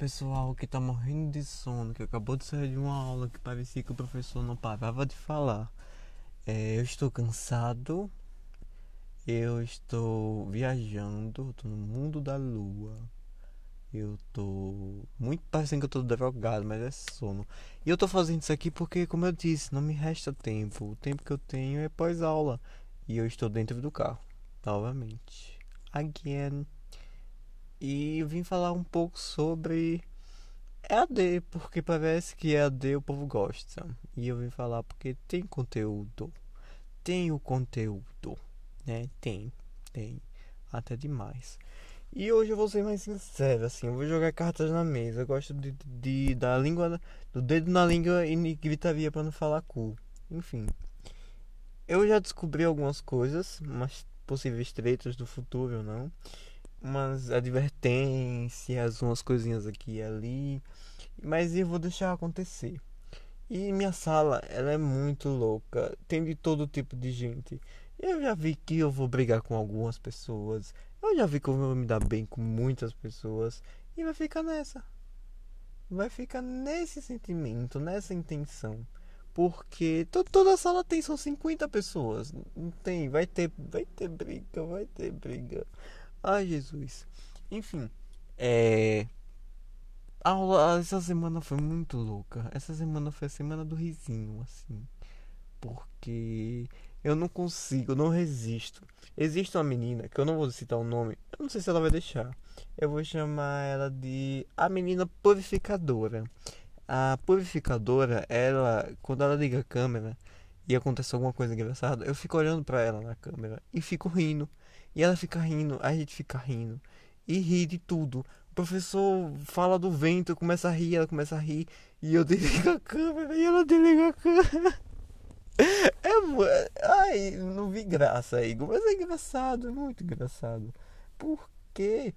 pessoal que tá morrendo de sono, que acabou de sair de uma aula que parecia que o professor não parava de falar. É, eu estou cansado, eu estou viajando, estou no mundo da lua. Eu tô muito parecendo que eu tô drogado, mas é sono. E eu tô fazendo isso aqui porque, como eu disse, não me resta tempo. O tempo que eu tenho é pós-aula. E eu estou dentro do carro, novamente. Again. E vim falar um pouco sobre EAD, porque parece que EAD o povo gosta. E eu vim falar porque tem conteúdo. Tem o conteúdo, né? Tem, tem. Até demais. E hoje eu vou ser mais sincero, assim, eu vou jogar cartas na mesa. Eu gosto de, de da língua, do dedo na língua e gritaria para não falar cu. Enfim. Eu já descobri algumas coisas, mas possíveis tretas do futuro, não umas advertências, umas coisinhas aqui e ali, mas eu vou deixar acontecer. E minha sala, ela é muito louca, tem de todo tipo de gente. Eu já vi que eu vou brigar com algumas pessoas, eu já vi que eu vou me dar bem com muitas pessoas e vai ficar nessa. Vai ficar nesse sentimento, nessa intenção. Porque to toda a sala tem são 50 pessoas. Não tem, vai ter, vai ter briga, vai ter briga. Ai, Jesus. Enfim, é. A aula essa semana foi muito louca. Essa semana foi a semana do risinho, assim. Porque eu não consigo, eu não resisto. Existe uma menina, que eu não vou citar o nome, eu não sei se ela vai deixar. Eu vou chamar ela de a menina purificadora. A purificadora, ela, quando ela liga a câmera e acontece alguma coisa engraçada, eu fico olhando para ela na câmera e fico rindo. E ela fica rindo, a gente fica rindo. E ri de tudo. O professor fala do vento, começa a rir, ela começa a rir. E eu desligo a câmera e ela desliga a câmera. É, ai, não vi graça aí, mas é engraçado, é muito engraçado. Porque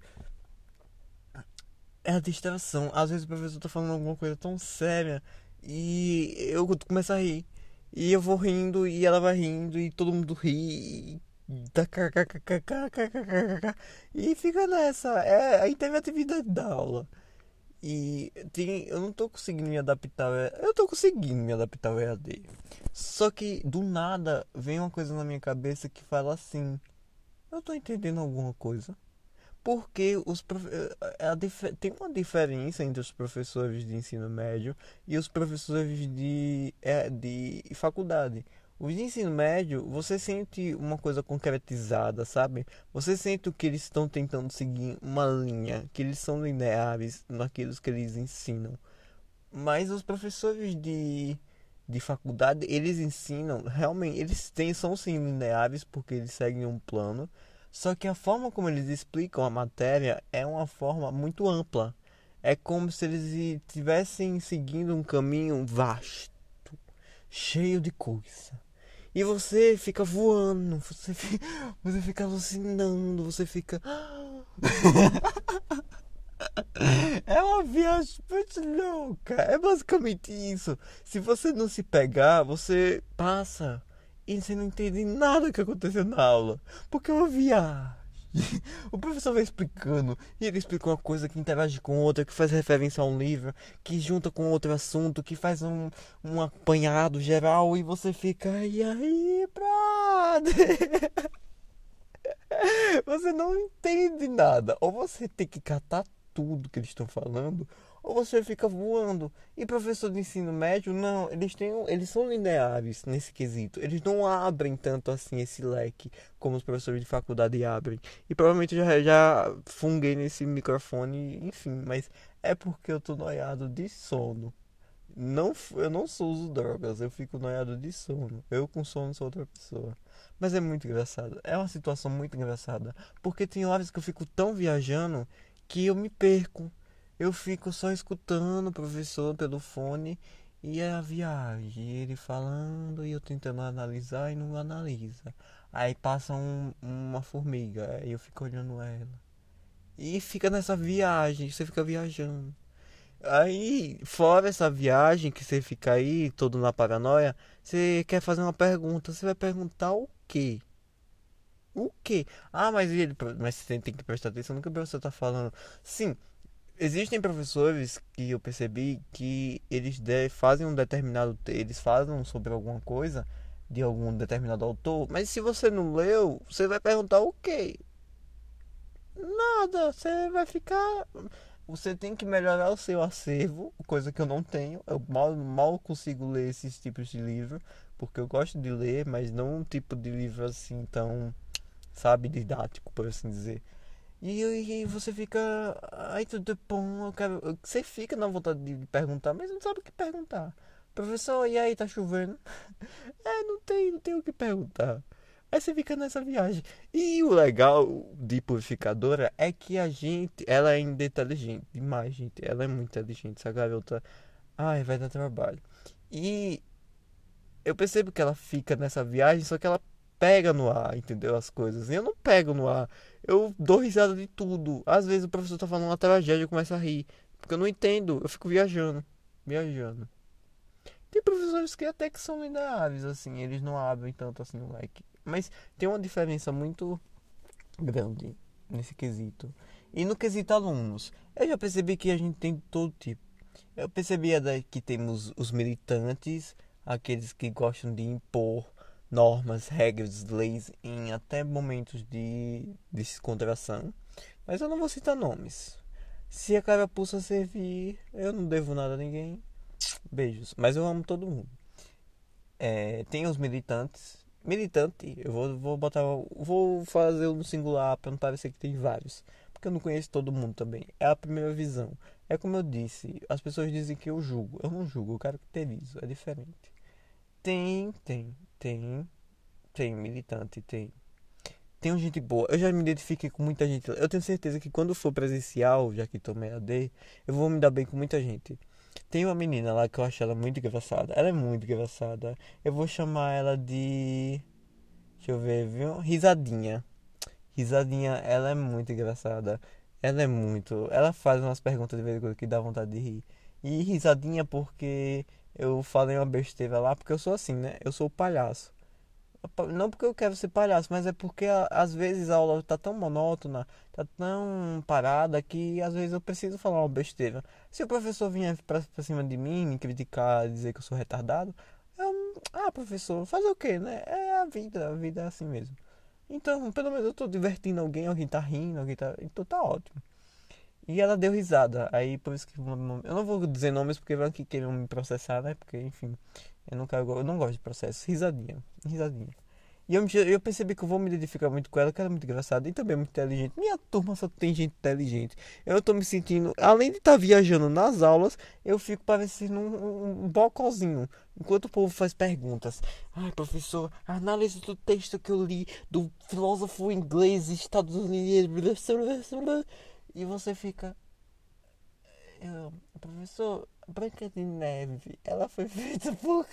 é a distração. Às vezes o professor tá falando alguma coisa tão séria e eu começo a rir. E eu vou rindo e ela vai rindo e todo mundo ri. E fica nessa. É a interatividade da aula. E tem, eu não tô conseguindo me adaptar. Eu tô conseguindo me adaptar ao EAD. Só que do nada vem uma coisa na minha cabeça que fala assim: Eu tô entendendo alguma coisa. Porque os prof... a dif... tem uma diferença entre os professores de ensino médio e os professores de, de faculdade. Os de ensino médio, você sente uma coisa concretizada, sabe? Você sente que eles estão tentando seguir uma linha, que eles são lineares naquilo que eles ensinam. Mas os professores de, de faculdade, eles ensinam, realmente, eles têm, são sim lineares porque eles seguem um plano. Só que a forma como eles explicam a matéria é uma forma muito ampla. É como se eles estivessem seguindo um caminho vasto, cheio de coisa. E você fica voando, você fica, você fica alucinando, você fica. É uma viagem muito louca. É basicamente isso. Se você não se pegar, você passa e você não entende nada que aconteceu na aula. Porque é uma viagem. o professor vai explicando e ele explica uma coisa que interage com outra, que faz referência a um livro, que junta com outro assunto, que faz um, um apanhado geral e você fica, e aí, brother? você não entende nada. Ou você tem que catar tudo que eles estão falando, ou você fica voando. E professor de ensino médio, não, eles têm, eles são lineares nesse quesito. Eles não abrem tanto assim esse leque como os professores de faculdade abrem. E provavelmente já já funguei nesse microfone, enfim, mas é porque eu tô noiado de sono. Não, eu não uso drogas, eu fico noiado de sono. Eu com sono sou outra pessoa. Mas é muito engraçado. É uma situação muito engraçada. Porque tem horas que eu fico tão viajando que eu me perco eu fico só escutando o professor pelo fone e a viagem, ele falando e eu tentando analisar e não analisa. Aí passa um, uma formiga, aí eu fico olhando ela. E fica nessa viagem, você fica viajando. Aí, fora essa viagem que você fica aí, todo na paranoia, você quer fazer uma pergunta. Você vai perguntar o quê? O quê? Ah, mas ele. Mas você tem que prestar atenção no que o professor tá falando. Sim, existem professores que eu percebi que eles de, fazem um determinado eles fazem sobre alguma coisa de algum determinado autor, mas se você não leu, você vai perguntar o quê? Nada, você vai ficar você tem que melhorar o seu acervo, coisa que eu não tenho. Eu mal, mal consigo ler esses tipos de livro, porque eu gosto de ler, mas não um tipo de livro assim tão, sabe, didático, por assim dizer. E, e você fica. Ai, tudo é bom, eu quero. Você fica na vontade de perguntar, mas não sabe o que perguntar. Professor, e aí, tá chovendo? é, não tem, não tem o que perguntar. Aí você fica nessa viagem. E o legal de purificadora é que a gente, ela é ainda inteligente demais, gente. Ela é muito inteligente, essa garota. Ai, vai dar trabalho. E eu percebo que ela fica nessa viagem, só que ela pega no ar, entendeu? As coisas. E eu não pego no ar. Eu dou risada de tudo. Às vezes o professor tá falando uma tragédia, eu começo a rir. Porque eu não entendo. Eu fico viajando. Viajando. Tem professores que até que são lineares, assim. Eles não abrem tanto assim o leque. Mas tem uma diferença muito grande nesse quesito. E no quesito alunos, eu já percebi que a gente tem todo tipo. Eu percebi que temos os militantes, aqueles que gostam de impor normas, regras, leis em até momentos de descontração. Mas eu não vou citar nomes. Se a carapuça servir, eu não devo nada a ninguém. Beijos. Mas eu amo todo mundo. É, tem os militantes. Militante, eu vou, vou botar. Vou fazer no singular para não parecer que tem vários. Porque eu não conheço todo mundo também. É a primeira visão. É como eu disse, as pessoas dizem que eu julgo. Eu não julgo, eu caracterizo. É diferente. Tem, tem, tem. Tem militante, tem. Tem gente boa. Eu já me identifiquei com muita gente. Eu tenho certeza que quando for presencial, já que tomei AD, eu vou me dar bem com muita gente. Tem uma menina lá que eu acho ela muito engraçada. Ela é muito engraçada. Eu vou chamar ela de. Deixa eu ver, viu? Risadinha. Risadinha, ela é muito engraçada. Ela é muito. Ela faz umas perguntas de vez em quando que dá vontade de rir. E risadinha porque eu falei uma besteira lá, porque eu sou assim, né? Eu sou palhaço. Não porque eu quero ser palhaço, mas é porque às vezes a aula tá tão monótona, tá tão parada que às vezes eu preciso falar uma besteira. Se o professor vier pra, pra cima de mim, me criticar, dizer que eu sou retardado, eu. Ah, professor, fazer o quê, né? É a vida, a vida é assim mesmo. Então, pelo menos eu tô divertindo alguém, alguém tá rindo, alguém tá. Então tá ótimo. E ela deu risada. Aí por isso que. Eu não vou dizer nomes porque vão que queiram me processar, né? Porque, enfim. Eu não, quero, eu não gosto de processo. Risadinha. Risadinha. E eu, eu percebi que eu vou me identificar muito com ela, que ela é muito engraçada e também é muito inteligente. Minha turma só tem gente inteligente. Eu tô me sentindo, além de estar tá viajando nas aulas, eu fico parecendo um, um, bocozinho. Enquanto o povo faz perguntas. Ai, professor, análise do texto que eu li do filósofo inglês Estados Unidos. E você fica. Eu, professor, Branca de Neve, ela foi feita por.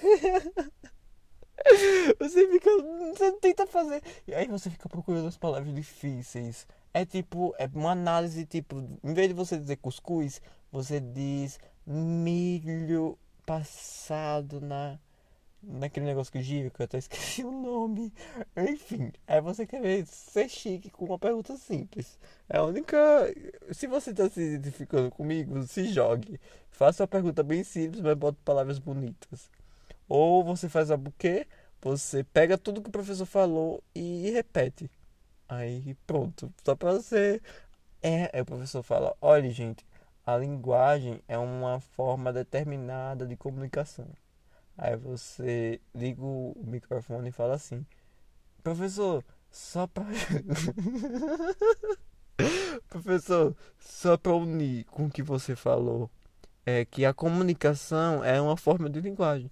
você fica. Você tenta fazer. E aí você fica procurando as palavras difíceis. É tipo, é uma análise tipo, em vez de você dizer cuscuz, você diz milho passado na naquele negócio que gira, que eu até esqueci o nome. Enfim, é você querer ser chique com uma pergunta simples. É a única. Se você está se identificando comigo, se jogue. Faça uma pergunta bem simples, mas bota palavras bonitas. Ou você faz a buquê, você pega tudo que o professor falou e repete. Aí pronto. Só para você. É, aí o professor fala: olha, gente, a linguagem é uma forma determinada de comunicação. Aí você liga o microfone e fala assim: Professor, só para. Professor, só para unir com o que você falou, é que a comunicação é uma forma de linguagem.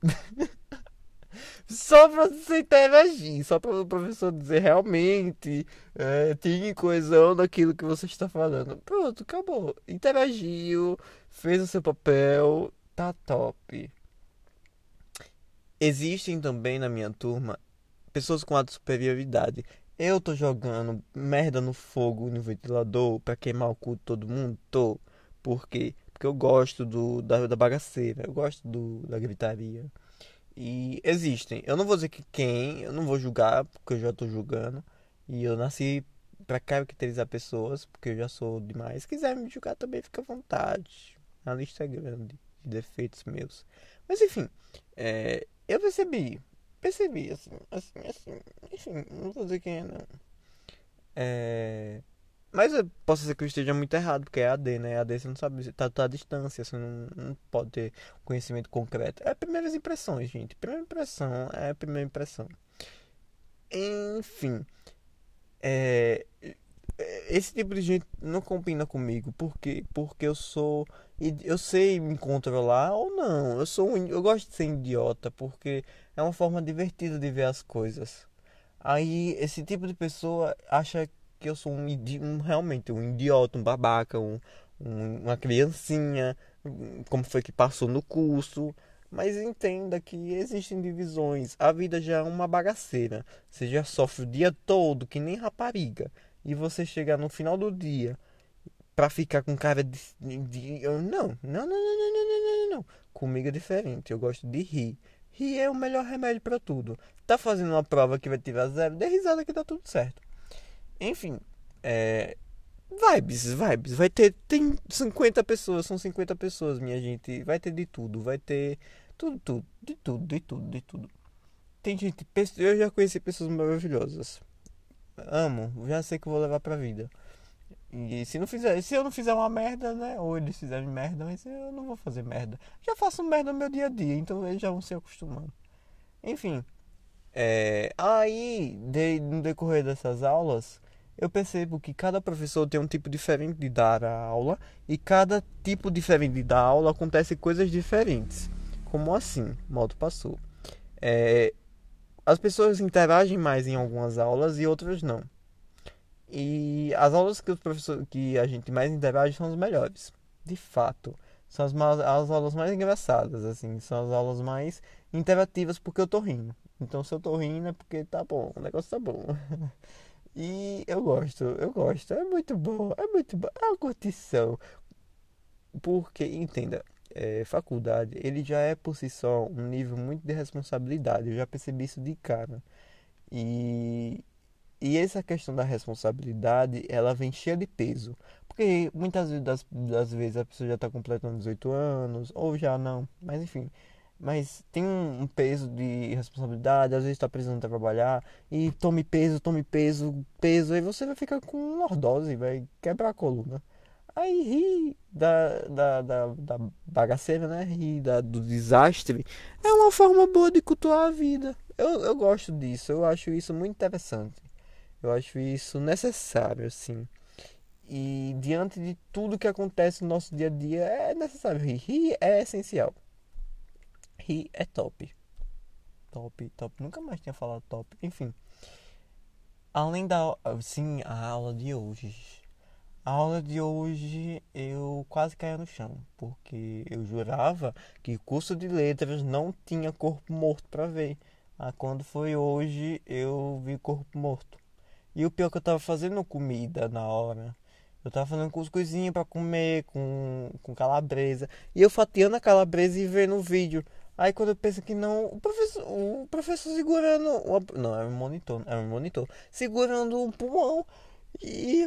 só para você interagir, só para o professor dizer realmente é, tem coesão naquilo que você está falando. Pronto, acabou. Interagiu, fez o seu papel, tá top. Existem também na minha turma pessoas com alta superioridade. Eu tô jogando merda no fogo no ventilador para queimar o cu de todo mundo? Tô. Por quê? Porque eu gosto do, da, da bagaceira, eu gosto do, da gritaria. E existem. Eu não vou dizer que quem, eu não vou julgar, porque eu já tô julgando. E eu nasci para caracterizar pessoas, porque eu já sou demais. Se quiser me julgar também, fica à vontade. A lista é grande de defeitos meus. Mas enfim, é, eu percebi, percebi, assim, assim, assim, enfim, não vou dizer quem é não. É, mas posso ser que eu esteja muito errado, porque é AD, né? AD você não sabe, tá, tá à distância, você não, não pode ter conhecimento concreto. É primeiras impressões, gente. Primeira impressão é a primeira impressão. Enfim, é, esse tipo de gente não combina comigo, porque porque eu sou eu sei me controlar ou não. Eu sou um, eu gosto de ser idiota porque é uma forma divertida de ver as coisas. Aí esse tipo de pessoa acha que eu sou um, um realmente um idiota, um babaca, um, um, uma criancinha, como foi que passou no curso. Mas entenda que existem divisões. A vida já é uma bagaceira. Você já sofre o dia todo, que nem rapariga. E você chegar no final do dia pra ficar com cara de. de eu, não, não, não, não, não, não, não, não. Comigo é diferente. Eu gosto de rir. Rir é o melhor remédio para tudo. Tá fazendo uma prova que vai tirar zero, dê risada que tá tudo certo. Enfim, é. Vibes, vibes. Vai ter. Tem 50 pessoas, são 50 pessoas, minha gente. Vai ter de tudo. Vai ter tudo, tudo, de tudo, de tudo, de tudo. Tem gente. Eu já conheci pessoas maravilhosas. Amo, já sei que vou levar pra vida. E se não fizer, se eu não fizer uma merda, né? Ou eles fizerem merda, mas eu não vou fazer merda. Já faço merda no meu dia a dia, então eles já vão se acostumando. Enfim. É, aí, de, no decorrer dessas aulas, eu percebo que cada professor tem um tipo diferente de dar a aula e cada tipo diferente de dar aula acontece coisas diferentes. Como assim? Modo passou. É, as pessoas interagem mais em algumas aulas e outras não. E as aulas que os professores que a gente mais interage são as melhores. De fato, são as, as aulas mais engraçadas, assim, são as aulas mais interativas porque eu tô rindo. Então se eu tô rindo é porque tá bom, o negócio tá bom. E eu gosto, eu gosto. É muito bom, é muito bom. É uma curtição. Porque, entenda, é, faculdade, ele já é por si só um nível muito de responsabilidade. Eu já percebi isso de cara. E, e essa questão da responsabilidade, ela vem cheia de peso. Porque muitas das, das vezes a pessoa já está completando 18 anos, ou já não, mas enfim mas tem um, peso de responsabilidade, às vezes está precisando trabalhar e tome peso, tome peso, peso, aí você vai ficar com lordose, vai quebrar a coluna. Aí ri da, da, da, da bagaceira, né? Ri da, do desastre é uma forma boa de cultuar a vida. Eu, eu gosto disso, eu acho isso muito interessante. Eu acho isso necessário, assim. E diante de tudo que acontece no nosso dia a dia, é necessário rir. Rir é essencial. Ri é top. Top, top. Nunca mais tinha falado top. Enfim. Além da. Sim, a aula de hoje. A aula de hoje eu quase caí no chão. Porque eu jurava que curso de letras não tinha corpo morto para ver. Ah, quando foi hoje eu vi corpo morto. E o pior é que eu tava fazendo comida na hora. Eu tava fazendo cuscuzinho para comer com, com calabresa. E eu fatiando a calabresa e vendo o vídeo. Aí quando eu penso que não, o professor, o professor segurando, não, é um monitor, é um monitor, segurando um pulmão e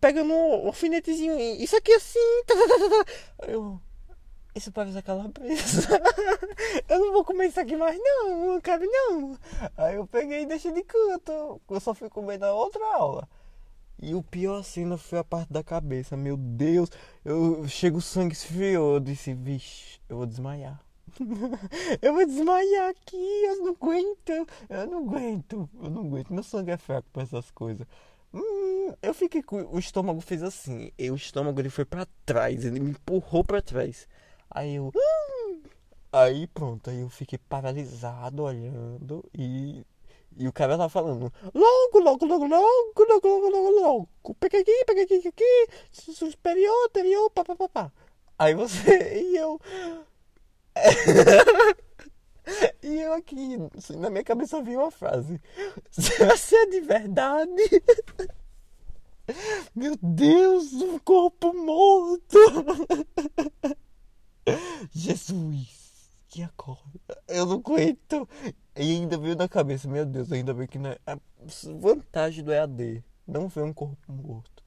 pegando um alfinetezinho, isso aqui assim, tá, tá, tá, tá. eu, isso parece aquela presa, eu não vou comer isso aqui mais não, não cabe não. Aí eu peguei e deixei de canto, eu só fui comer na outra aula. E o pior cena foi a parte da cabeça, meu Deus, eu chego o sangue esfriou, eu disse, vixe, eu vou desmaiar. eu vou desmaiar aqui, eu não aguento, eu não aguento, eu não aguento, meu sangue é fraco para essas coisas. Hum, eu fiquei com. O estômago fez assim. E o estômago ele foi para trás. Ele me empurrou para trás. Aí eu. Hum, aí pronto. Aí eu fiquei paralisado olhando. E. E o cara lá falando. Logo, logo, logo, logo, logo, logo, logo, logo. Pega aqui, pega aqui, aqui. Superior, anterior, papapá. Aí você. E eu. e aqui, assim, na minha cabeça vi uma frase. Você é de verdade? Meu Deus, um corpo morto! Jesus, que acorda. Eu não aguento. E ainda veio na cabeça, meu Deus, ainda bem que não é. A vantagem do EAD. não ver um corpo morto.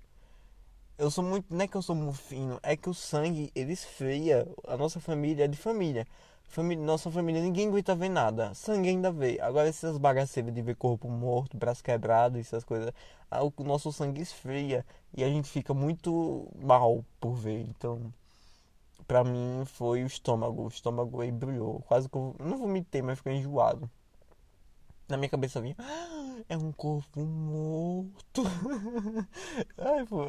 Eu sou muito. Não é que eu sou muito fino, é que o sangue ele esfria. A nossa família é de família. Família nossa família ninguém aguenta ver nada. Sangue ainda vê. Agora essas bagaceiras de ver corpo morto, braço quebrado, essas coisas. O nosso sangue esfria. E a gente fica muito mal por ver. Então pra mim foi o estômago. O estômago aí brilhou. Quase que eu não vomitei, mas fiquei enjoado. Na minha cabeça vinha, ah, é um corpo morto. Ai, pô,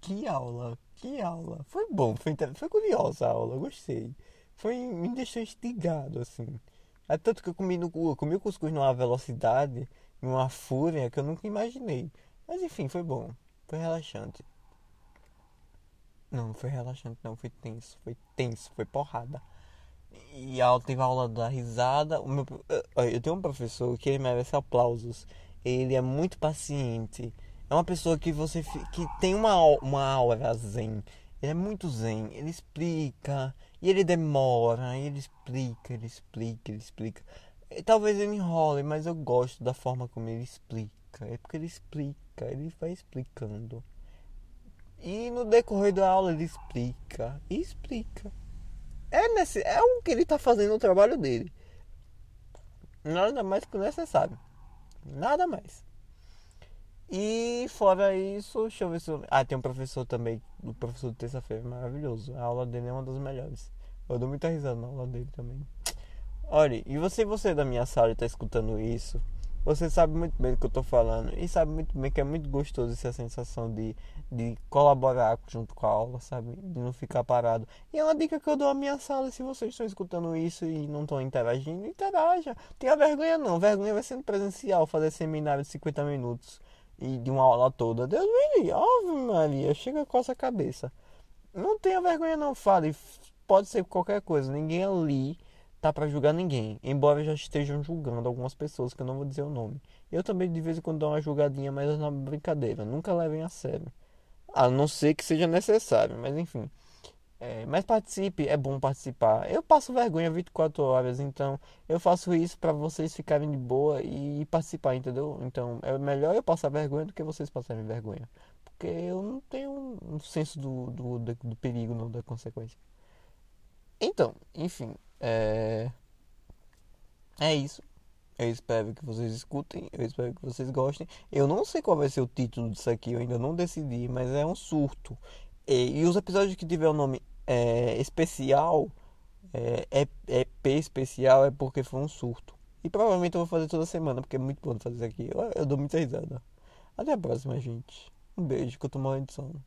que aula, que aula. Foi bom, foi, foi curiosa a aula, gostei. Foi, me deixou instigado, assim. É tanto que eu comi, no, eu comi o cuscuz numa velocidade, numa fúria que eu nunca imaginei. Mas enfim, foi bom. Foi relaxante. Não, foi relaxante, não. Foi tenso. Foi tenso, foi porrada. E ela teve aula da risada. O meu, eu tenho um professor que ele merece aplausos. Ele é muito paciente. É uma pessoa que você que tem uma, uma aura zen. Ele é muito zen. Ele explica. E ele demora. E ele explica, ele explica, ele explica. E, talvez ele enrole, mas eu gosto da forma como ele explica. É porque ele explica. Ele vai explicando. E no decorrer da aula ele explica. E explica. É, nesse, é o que ele está fazendo no trabalho dele. Nada mais que necessário. Nada mais. E fora isso, deixa eu ver se. Ah, tem um professor também, o professor de terça-feira, maravilhoso. A aula dele é uma das melhores. Eu dou muita risada na aula dele também. Olha, e você você da minha sala está escutando isso? Você sabe muito bem do que eu estou falando e sabe muito bem que é muito gostoso essa sensação de, de colaborar junto com a aula, sabe? De não ficar parado. E é uma dica que eu dou à minha sala: se vocês estão escutando isso e não estão interagindo, interaja. Tenha vergonha não, vergonha vai sendo presencial, fazer seminário de 50 minutos e de uma aula toda. Deus me livre, Ave Maria, chega com essa cabeça. Não tenha vergonha não, fale. Pode ser qualquer coisa, ninguém ali tá para julgar ninguém, embora já estejam julgando algumas pessoas que eu não vou dizer o nome. Eu também de vez em quando dou uma julgadinha, mas é uma brincadeira, nunca levem a sério. A não ser que seja necessário, mas enfim. É, mas participe, é bom participar. Eu passo vergonha 24 horas, então eu faço isso para vocês ficarem de boa e participar, entendeu? Então é melhor eu passar vergonha do que vocês passarem vergonha. Porque eu não tenho um senso do, do, do, do perigo, não, da consequência. Então, enfim, é, é isso. Eu espero que vocês escutem, eu espero que vocês gostem. Eu não sei qual vai ser o título disso aqui, eu ainda não decidi, mas é um surto. E, e os episódios que tiver o nome é, especial, é, EP especial, é porque foi um surto. E provavelmente eu vou fazer toda semana, porque é muito bom fazer isso aqui. Eu, eu dou muita risada. Até a próxima, gente. Um beijo, que eu tô morrendo de sono.